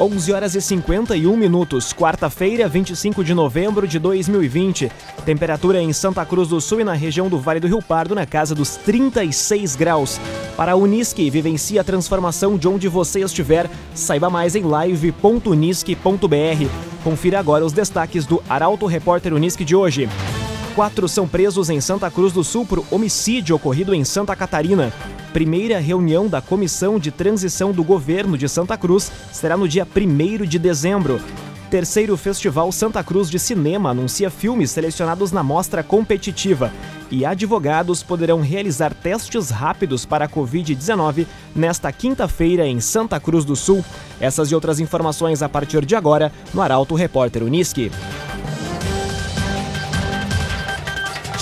11 horas e 51 minutos, quarta-feira, 25 de novembro de 2020. Temperatura em Santa Cruz do Sul e na região do Vale do Rio Pardo na casa dos 36 graus. Para a Unisque, vivencie a transformação de onde você estiver. Saiba mais em live.unisque.br. Confira agora os destaques do Arauto Repórter Unisque de hoje. Quatro são presos em Santa Cruz do Sul por homicídio ocorrido em Santa Catarina primeira reunião da Comissão de Transição do Governo de Santa Cruz será no dia 1 de dezembro. Terceiro Festival Santa Cruz de Cinema anuncia filmes selecionados na mostra competitiva. E advogados poderão realizar testes rápidos para a Covid-19 nesta quinta-feira em Santa Cruz do Sul. Essas e outras informações a partir de agora no Arauto Repórter Uniski.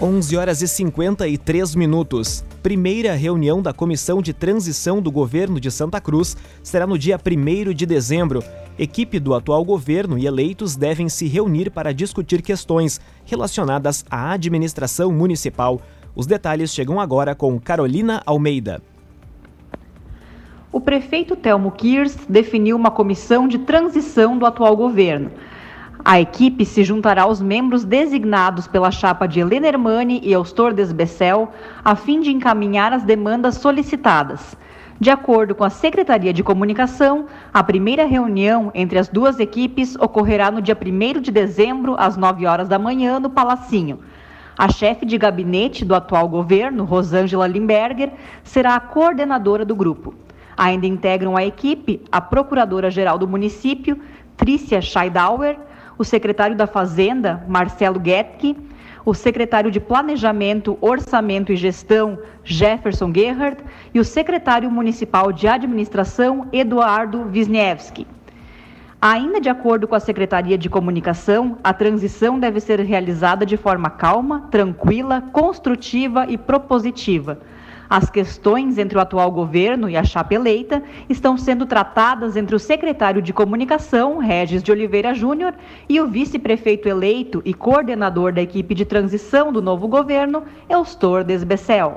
11 horas e 53 minutos. Primeira reunião da Comissão de Transição do Governo de Santa Cruz será no dia 1 de dezembro. Equipe do atual governo e eleitos devem se reunir para discutir questões relacionadas à administração municipal. Os detalhes chegam agora com Carolina Almeida. O prefeito Telmo Kirs definiu uma comissão de transição do atual governo. A equipe se juntará aos membros designados pela chapa de Helena Hermani e Eustor Desbecel, a fim de encaminhar as demandas solicitadas. De acordo com a Secretaria de Comunicação, a primeira reunião entre as duas equipes ocorrerá no dia 1 de dezembro, às 9 horas da manhã, no Palacinho. A chefe de gabinete do atual governo, Rosângela Limberger, será a coordenadora do grupo. Ainda integram a equipe a Procuradora-Geral do município, Trícia Scheidauer, o secretário da Fazenda, Marcelo Getke, o secretário de Planejamento, Orçamento e Gestão, Jefferson Gerhardt, e o secretário municipal de Administração, Eduardo Wisniewski. Ainda de acordo com a Secretaria de Comunicação, a transição deve ser realizada de forma calma, tranquila, construtiva e propositiva as questões entre o atual governo e a chapa eleita estão sendo tratadas entre o secretário de Comunicação, Regis de Oliveira Júnior, e o vice-prefeito eleito e coordenador da equipe de transição do novo governo, Eustor Desbecel.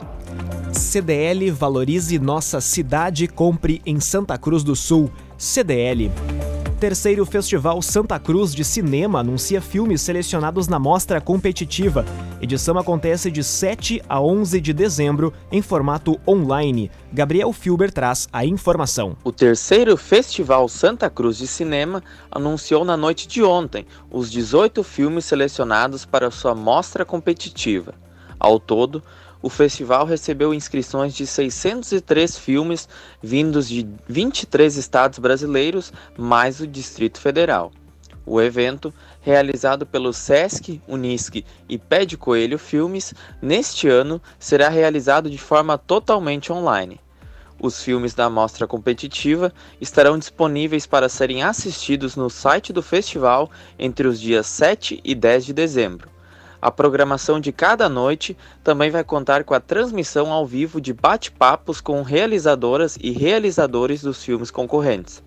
CDL valorize nossa cidade, compre em Santa Cruz do Sul. CDL. Terceiro Festival Santa Cruz de Cinema anuncia filmes selecionados na mostra competitiva. Edição acontece de 7 a 11 de dezembro em formato online. Gabriel Filber traz a informação. O terceiro Festival Santa Cruz de Cinema anunciou na noite de ontem os 18 filmes selecionados para sua mostra competitiva. Ao todo, o festival recebeu inscrições de 603 filmes vindos de 23 estados brasileiros, mais o Distrito Federal. O evento, realizado pelo SESC, Unisc e Pé de Coelho Filmes, neste ano será realizado de forma totalmente online. Os filmes da mostra competitiva estarão disponíveis para serem assistidos no site do festival entre os dias 7 e 10 de dezembro. A programação de cada noite também vai contar com a transmissão ao vivo de bate-papos com realizadoras e realizadores dos filmes concorrentes.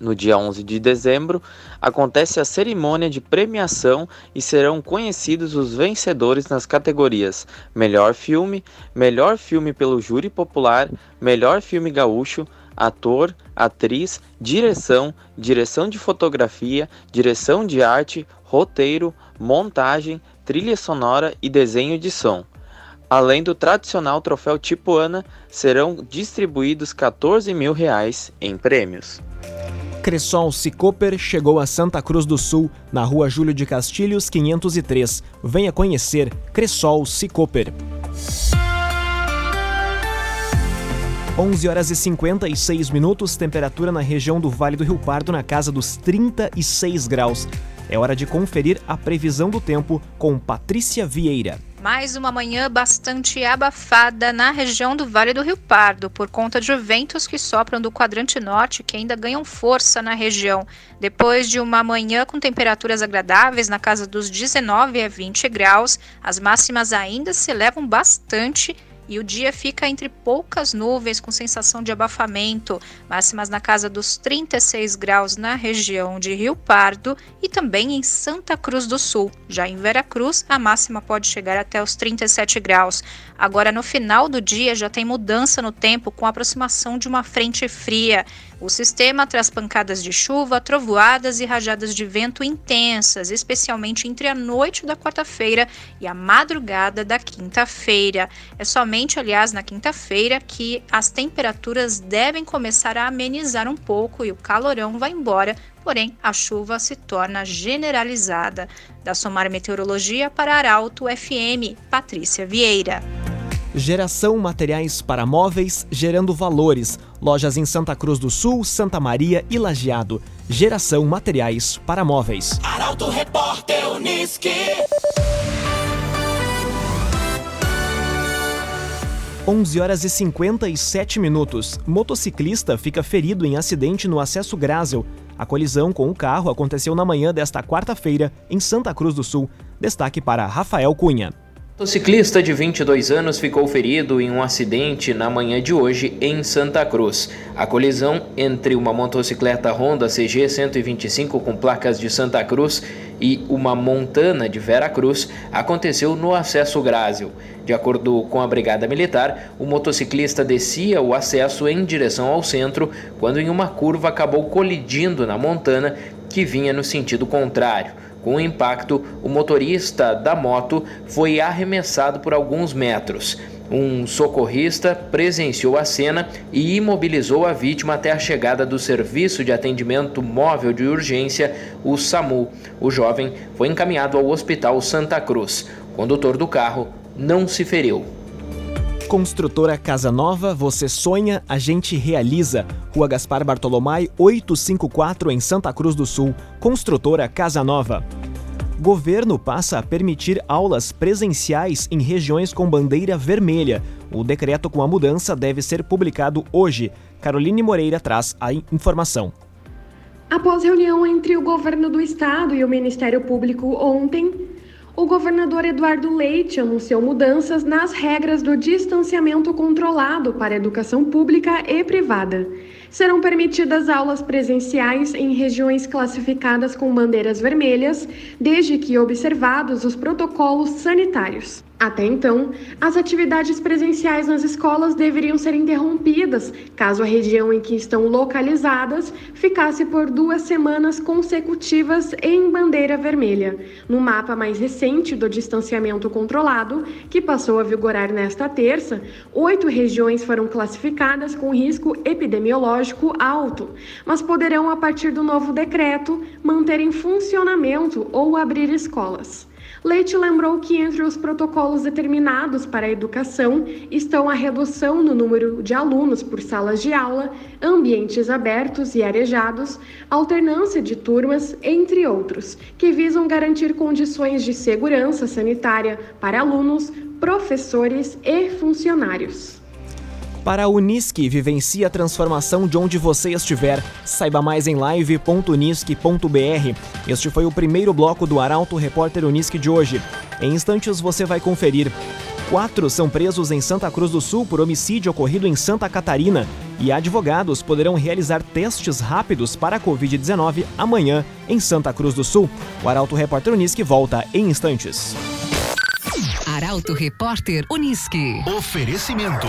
No dia 11 de dezembro, acontece a cerimônia de premiação e serão conhecidos os vencedores nas categorias Melhor Filme, Melhor Filme pelo Júri Popular, Melhor Filme Gaúcho, Ator, Atriz, Direção, Direção de Fotografia, Direção de Arte, Roteiro, Montagem, trilha sonora e desenho de som. Além do tradicional troféu tipo Ana, serão distribuídos 14 mil reais em prêmios. Cressol Cicoper chegou a Santa Cruz do Sul, na rua Júlio de Castilhos, 503. Venha conhecer Cressol Cicoper. 11 horas e 56 minutos, temperatura na região do Vale do Rio Pardo na casa dos 36 graus. É hora de conferir a previsão do tempo com Patrícia Vieira. Mais uma manhã bastante abafada na região do Vale do Rio Pardo, por conta de ventos que sopram do quadrante norte que ainda ganham força na região. Depois de uma manhã com temperaturas agradáveis na casa dos 19 a 20 graus, as máximas ainda se elevam bastante e o dia fica entre poucas nuvens com sensação de abafamento, máximas na casa dos 36 graus na região de Rio Pardo e também em Santa Cruz do Sul. Já em Veracruz, a máxima pode chegar até os 37 graus. Agora, no final do dia, já tem mudança no tempo com a aproximação de uma frente fria. O sistema traz pancadas de chuva, trovoadas e rajadas de vento intensas, especialmente entre a noite da quarta-feira e a madrugada da quinta-feira. É somente, aliás, na quinta-feira que as temperaturas devem começar a amenizar um pouco e o calorão vai embora, porém a chuva se torna generalizada. Da Somar Meteorologia para Arauto FM, Patrícia Vieira. Geração Materiais para Móveis, gerando valores. Lojas em Santa Cruz do Sul, Santa Maria e Lajeado. Geração Materiais para Móveis. Arauto Repórter Uniski. 11 horas e 57 minutos. Motociclista fica ferido em acidente no acesso Grásel. A colisão com o carro aconteceu na manhã desta quarta-feira em Santa Cruz do Sul. Destaque para Rafael Cunha. Motociclista de 22 anos ficou ferido em um acidente na manhã de hoje em Santa Cruz. A colisão entre uma motocicleta Honda CG 125 com placas de Santa Cruz e uma Montana de Vera Cruz aconteceu no acesso Grásio. De acordo com a Brigada Militar, o motociclista descia o acesso em direção ao centro quando em uma curva acabou colidindo na Montana que vinha no sentido contrário. Com o impacto, o motorista da moto foi arremessado por alguns metros. Um socorrista presenciou a cena e imobilizou a vítima até a chegada do Serviço de Atendimento Móvel de Urgência, o SAMU. O jovem foi encaminhado ao Hospital Santa Cruz. O condutor do carro não se feriu. Construtora Casa Nova, você sonha, a gente realiza. Rua Gaspar Bartolomai, 854 em Santa Cruz do Sul. Construtora Casa Nova. Governo passa a permitir aulas presenciais em regiões com bandeira vermelha. O decreto com a mudança deve ser publicado hoje. Caroline Moreira traz a informação. Após reunião entre o governo do estado e o Ministério Público ontem, o governador Eduardo Leite anunciou mudanças nas regras do distanciamento controlado para educação pública e privada. Serão permitidas aulas presenciais em regiões classificadas com bandeiras vermelhas, desde que observados os protocolos sanitários. Até então, as atividades presenciais nas escolas deveriam ser interrompidas caso a região em que estão localizadas ficasse por duas semanas consecutivas em bandeira vermelha. No mapa mais recente do distanciamento controlado, que passou a vigorar nesta terça, oito regiões foram classificadas com risco epidemiológico alto, mas poderão, a partir do novo decreto, manter em funcionamento ou abrir escolas. Leite lembrou que entre os protocolos determinados para a educação estão a redução no número de alunos por salas de aula, ambientes abertos e arejados, alternância de turmas, entre outros, que visam garantir condições de segurança sanitária para alunos, professores e funcionários. Para a Unisque, vivencie a transformação de onde você estiver. Saiba mais em live.unisque.br. Este foi o primeiro bloco do Arauto Repórter Unisque de hoje. Em instantes você vai conferir. Quatro são presos em Santa Cruz do Sul por homicídio ocorrido em Santa Catarina. E advogados poderão realizar testes rápidos para a Covid-19 amanhã em Santa Cruz do Sul. O Arauto Repórter Unisque volta em instantes. Arauto Repórter Unisque. Oferecimento.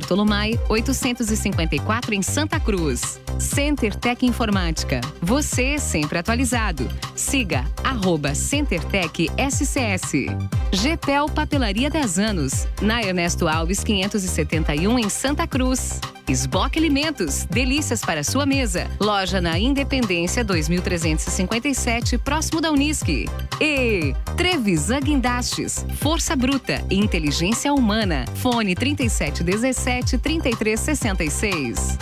Bartolomai, 854 em Santa Cruz. Center Tech Informática. Você sempre atualizado. Siga arroba CenterTech SCS. GPEL Papelaria 10 anos. Na Ernesto Alves 571 em Santa Cruz. Esboque Alimentos, delícias para sua mesa. Loja na Independência 2357, próximo da Unisque. E Trevisan Guindastes, Força Bruta e Inteligência Humana. Fone 3717 3366.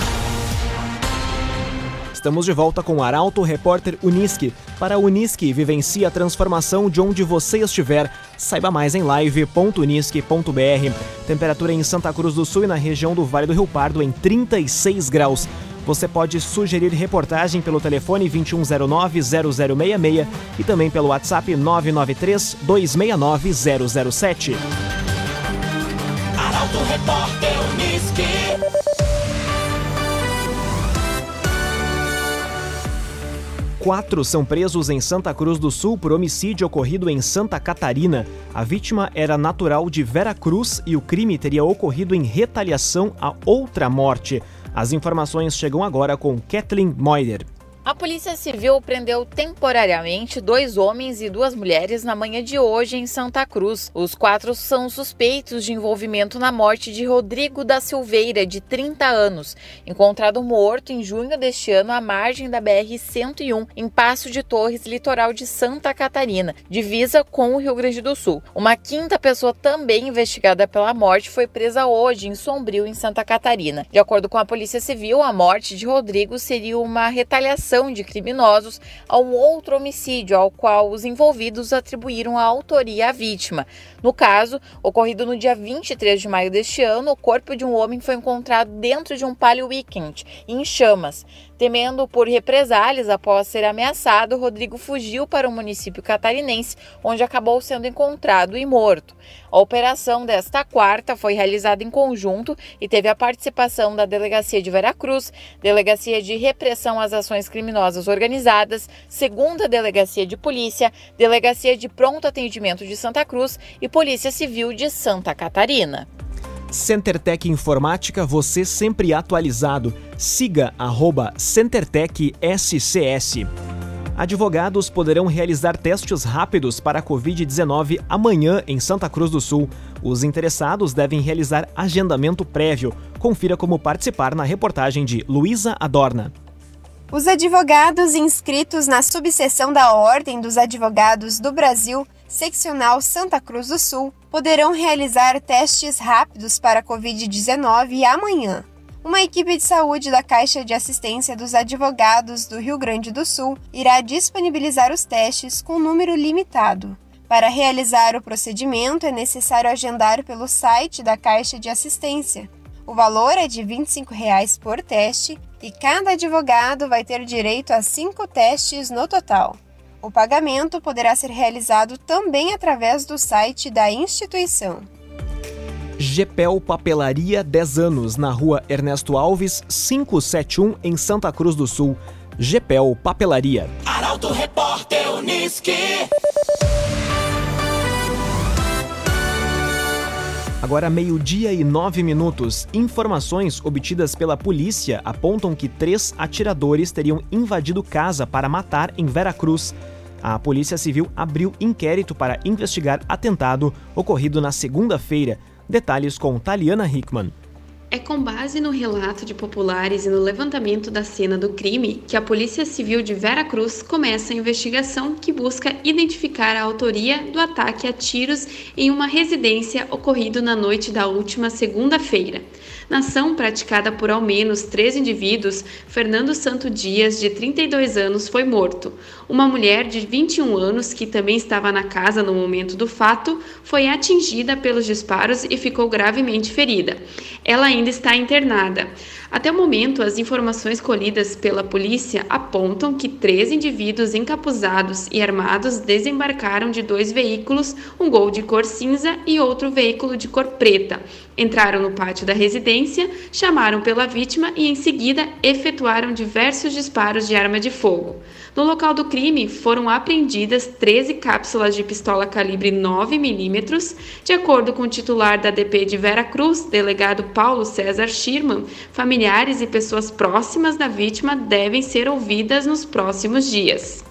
Estamos de volta com o Arauto Repórter Unisque. Para a Unisque, vivencie a transformação de onde você estiver. Saiba mais em live.unisque.br. Temperatura em Santa Cruz do Sul e na região do Vale do Rio Pardo em 36 graus. Você pode sugerir reportagem pelo telefone 2109-0066 e também pelo WhatsApp 993-269-007. Arauto Repórter Unisque. Quatro são presos em Santa Cruz do Sul por homicídio ocorrido em Santa Catarina. A vítima era natural de Vera Cruz e o crime teria ocorrido em retaliação a outra morte. As informações chegam agora com Kathleen Moider. A Polícia Civil prendeu temporariamente dois homens e duas mulheres na manhã de hoje em Santa Cruz. Os quatro são suspeitos de envolvimento na morte de Rodrigo da Silveira, de 30 anos, encontrado morto em junho deste ano à margem da BR-101, em Passo de Torres, litoral de Santa Catarina, divisa com o Rio Grande do Sul. Uma quinta pessoa também investigada pela morte foi presa hoje em Sombrio, em Santa Catarina. De acordo com a Polícia Civil, a morte de Rodrigo seria uma retaliação de criminosos a um outro homicídio ao qual os envolvidos atribuíram a autoria à vítima. No caso, ocorrido no dia 23 de maio deste ano, o corpo de um homem foi encontrado dentro de um palio weekend, em chamas. Temendo por represálias após ser ameaçado, Rodrigo fugiu para o município catarinense, onde acabou sendo encontrado e morto. A operação desta quarta foi realizada em conjunto e teve a participação da Delegacia de Veracruz, Delegacia de Repressão às Ações Criminosas Organizadas, Segunda Delegacia de Polícia, Delegacia de Pronto Atendimento de Santa Cruz e Polícia Civil de Santa Catarina. CenterTech Informática, você sempre atualizado. Siga arroba CenterTech SCS. Advogados poderão realizar testes rápidos para a Covid-19 amanhã em Santa Cruz do Sul. Os interessados devem realizar agendamento prévio. Confira como participar na reportagem de Luísa Adorna. Os advogados inscritos na subseção da Ordem dos Advogados do Brasil, seccional Santa Cruz do Sul, poderão realizar testes rápidos para a Covid-19 amanhã. Uma equipe de saúde da Caixa de Assistência dos Advogados do Rio Grande do Sul irá disponibilizar os testes com número limitado. Para realizar o procedimento, é necessário agendar pelo site da Caixa de Assistência. O valor é de 25 reais por teste e cada advogado vai ter direito a cinco testes no total. O pagamento poderá ser realizado também através do site da instituição. Gepel Papelaria 10 anos, na rua Ernesto Alves, 571, em Santa Cruz do Sul. Gepel Papelaria. Arauto Repórter Unisque. Agora, meio-dia e nove minutos. Informações obtidas pela polícia apontam que três atiradores teriam invadido casa para matar em Veracruz. A Polícia Civil abriu inquérito para investigar atentado ocorrido na segunda-feira. Detalhes com Taliana Hickman. É com base no relato de populares e no levantamento da cena do crime que a Polícia Civil de Vera Cruz começa a investigação que busca identificar a autoria do ataque a tiros em uma residência ocorrido na noite da última segunda-feira. Na ação praticada por ao menos três indivíduos, Fernando Santo Dias, de 32 anos, foi morto. Uma mulher de 21 anos, que também estava na casa no momento do fato, foi atingida pelos disparos e ficou gravemente ferida. Ela ainda está internada. Até o momento, as informações colhidas pela polícia apontam que três indivíduos encapuzados e armados desembarcaram de dois veículos, um Gol de cor cinza e outro veículo de cor preta. Entraram no pátio da residência, chamaram pela vítima e, em seguida, efetuaram diversos disparos de arma de fogo. No local do crime, foram apreendidas 13 cápsulas de pistola calibre 9mm. De acordo com o titular da DP de Vera Cruz, delegado Paulo César Schirman, familiares e pessoas próximas da vítima devem ser ouvidas nos próximos dias.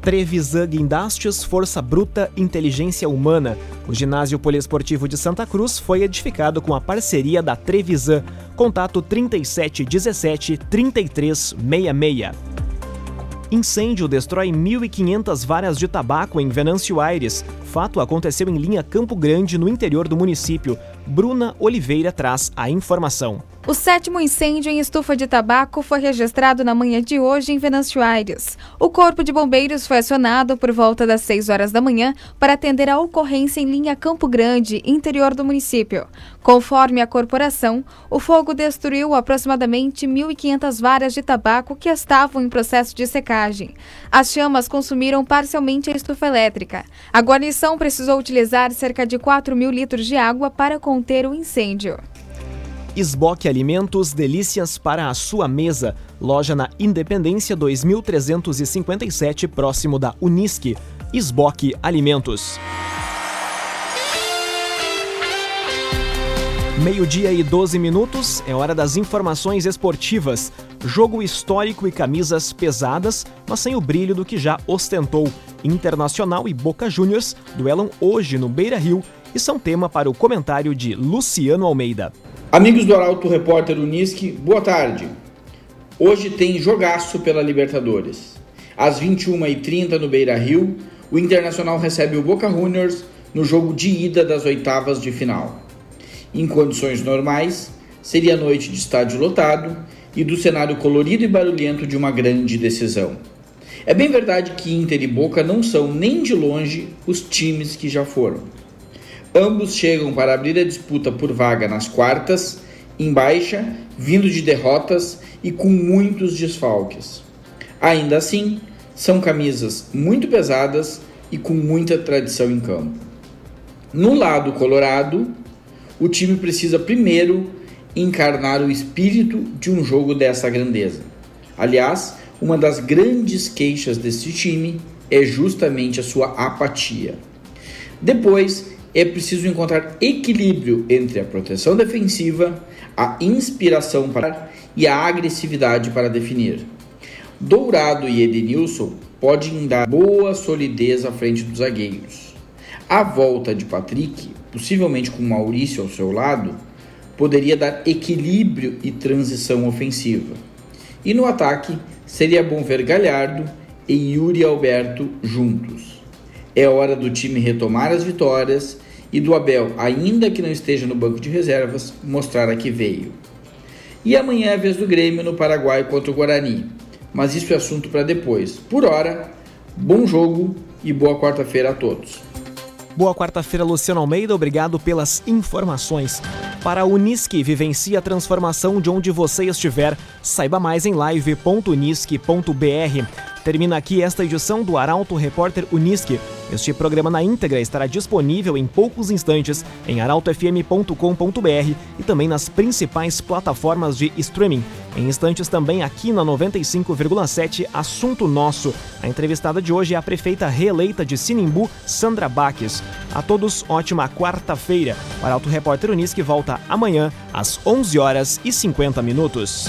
Trevisan Guindastes Força Bruta Inteligência Humana. O ginásio poliesportivo de Santa Cruz foi edificado com a parceria da Trevisan. Contato 3717 3366. Incêndio destrói 1.500 varas de tabaco em Venâncio Aires. Fato aconteceu em linha Campo Grande, no interior do município. Bruna Oliveira traz a informação. O sétimo incêndio em estufa de tabaco foi registrado na manhã de hoje em Venâncio Aires. O Corpo de Bombeiros foi acionado por volta das 6 horas da manhã para atender a ocorrência em linha Campo Grande, interior do município. Conforme a corporação, o fogo destruiu aproximadamente 1.500 varas de tabaco que estavam em processo de secagem. As chamas consumiram parcialmente a estufa elétrica. A guarnição precisou utilizar cerca de 4 mil litros de água para conter o incêndio. Esboque Alimentos, delícias para a sua mesa. Loja na Independência 2357, próximo da Unisque. Esboque Alimentos. Meio-dia e 12 minutos, é hora das informações esportivas. Jogo histórico e camisas pesadas, mas sem o brilho do que já ostentou. Internacional e Boca Juniors duelam hoje no Beira Rio e são tema para o comentário de Luciano Almeida. Amigos do Arauto Repórter Unisque, boa tarde. Hoje tem jogaço pela Libertadores. Às 21h30 no Beira Rio, o Internacional recebe o Boca Juniors no jogo de ida das oitavas de final. Em condições normais, seria noite de estádio lotado e do cenário colorido e barulhento de uma grande decisão. É bem verdade que Inter e Boca não são nem de longe os times que já foram. Ambos chegam para abrir a disputa por vaga nas quartas, em baixa, vindo de derrotas e com muitos desfalques. Ainda assim, são camisas muito pesadas e com muita tradição em campo. No lado colorado, o time precisa primeiro encarnar o espírito de um jogo dessa grandeza. Aliás, uma das grandes queixas desse time é justamente a sua apatia. Depois, é preciso encontrar equilíbrio entre a proteção defensiva, a inspiração para e a agressividade para definir. Dourado e Edenilson podem dar boa solidez à frente dos zagueiros. A volta de Patrick, possivelmente com Maurício ao seu lado, poderia dar equilíbrio e transição ofensiva. E no ataque, seria bom ver Galhardo e Yuri Alberto juntos. É hora do time retomar as vitórias e do Abel, ainda que não esteja no banco de reservas, mostrar a que veio. E amanhã é a vez do Grêmio no Paraguai contra o Guarani. Mas isso é assunto para depois. Por hora, bom jogo e boa quarta-feira a todos. Boa quarta-feira, Luciano Almeida. Obrigado pelas informações. Para a Unisque, vivencie a transformação de onde você estiver. Saiba mais em live.unisque.br. Termina aqui esta edição do Arauto Repórter Unisque. Este programa na íntegra estará disponível em poucos instantes em arautofm.com.br e também nas principais plataformas de streaming. Em instantes também aqui na 95,7 Assunto Nosso. A entrevistada de hoje é a prefeita reeleita de Sinimbu, Sandra Baques. A todos, ótima quarta-feira. O Arauto Repórter Unisque volta amanhã às 11 horas e 50 minutos.